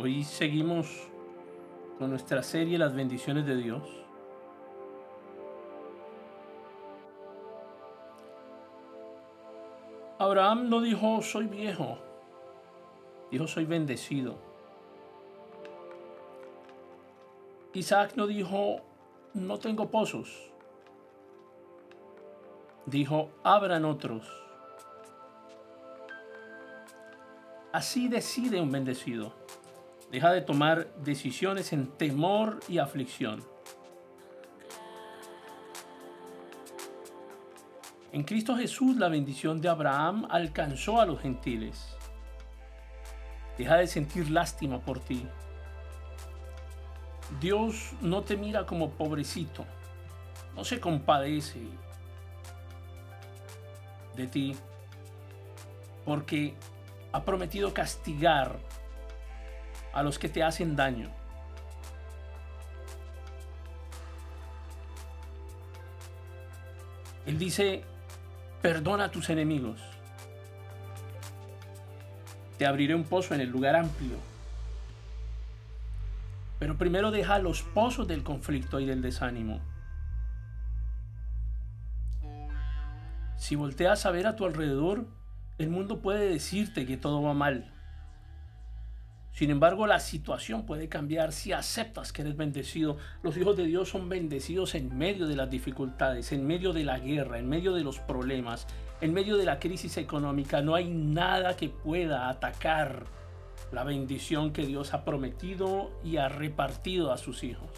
Hoy seguimos con nuestra serie Las bendiciones de Dios. Abraham no dijo soy viejo, dijo soy bendecido. Isaac no dijo no tengo pozos, dijo abran otros. Así decide un bendecido. Deja de tomar decisiones en temor y aflicción. En Cristo Jesús la bendición de Abraham alcanzó a los gentiles. Deja de sentir lástima por ti. Dios no te mira como pobrecito. No se compadece de ti. Porque ha prometido castigar a los que te hacen daño. Él dice, perdona a tus enemigos. Te abriré un pozo en el lugar amplio. Pero primero deja los pozos del conflicto y del desánimo. Si volteas a ver a tu alrededor, el mundo puede decirte que todo va mal. Sin embargo, la situación puede cambiar si aceptas que eres bendecido. Los hijos de Dios son bendecidos en medio de las dificultades, en medio de la guerra, en medio de los problemas, en medio de la crisis económica. No hay nada que pueda atacar la bendición que Dios ha prometido y ha repartido a sus hijos.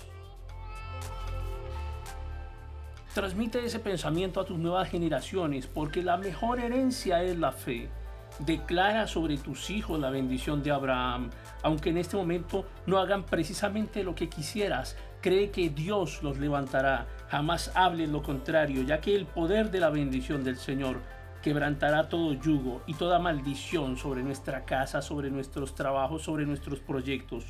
Transmite ese pensamiento a tus nuevas generaciones porque la mejor herencia es la fe. Declara sobre tus hijos la bendición de Abraham. Aunque en este momento no hagan precisamente lo que quisieras, cree que Dios los levantará. Jamás hables lo contrario, ya que el poder de la bendición del Señor quebrantará todo yugo y toda maldición sobre nuestra casa, sobre nuestros trabajos, sobre nuestros proyectos.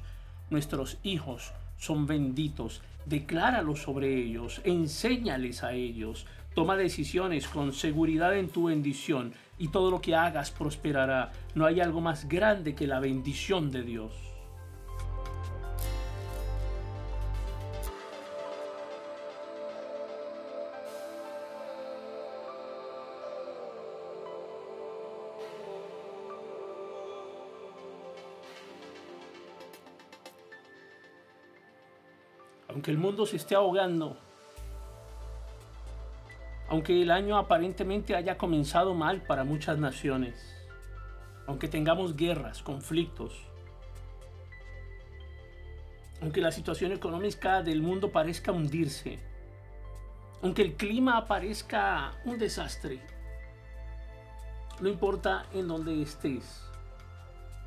Nuestros hijos son benditos. Decláralo sobre ellos, enséñales a ellos. Toma decisiones con seguridad en tu bendición y todo lo que hagas prosperará. No hay algo más grande que la bendición de Dios. Aunque el mundo se esté ahogando, aunque el año aparentemente haya comenzado mal para muchas naciones, aunque tengamos guerras, conflictos, aunque la situación económica del mundo parezca hundirse, aunque el clima parezca un desastre, no importa en dónde estés,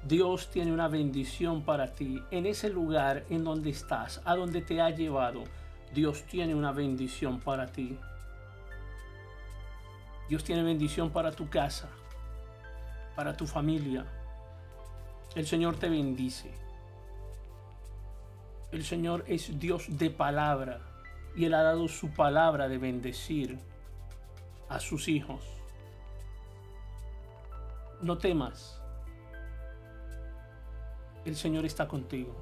Dios tiene una bendición para ti en ese lugar en donde estás, a donde te ha llevado. Dios tiene una bendición para ti. Dios tiene bendición para tu casa, para tu familia. El Señor te bendice. El Señor es Dios de palabra y Él ha dado su palabra de bendecir a sus hijos. No temas. El Señor está contigo.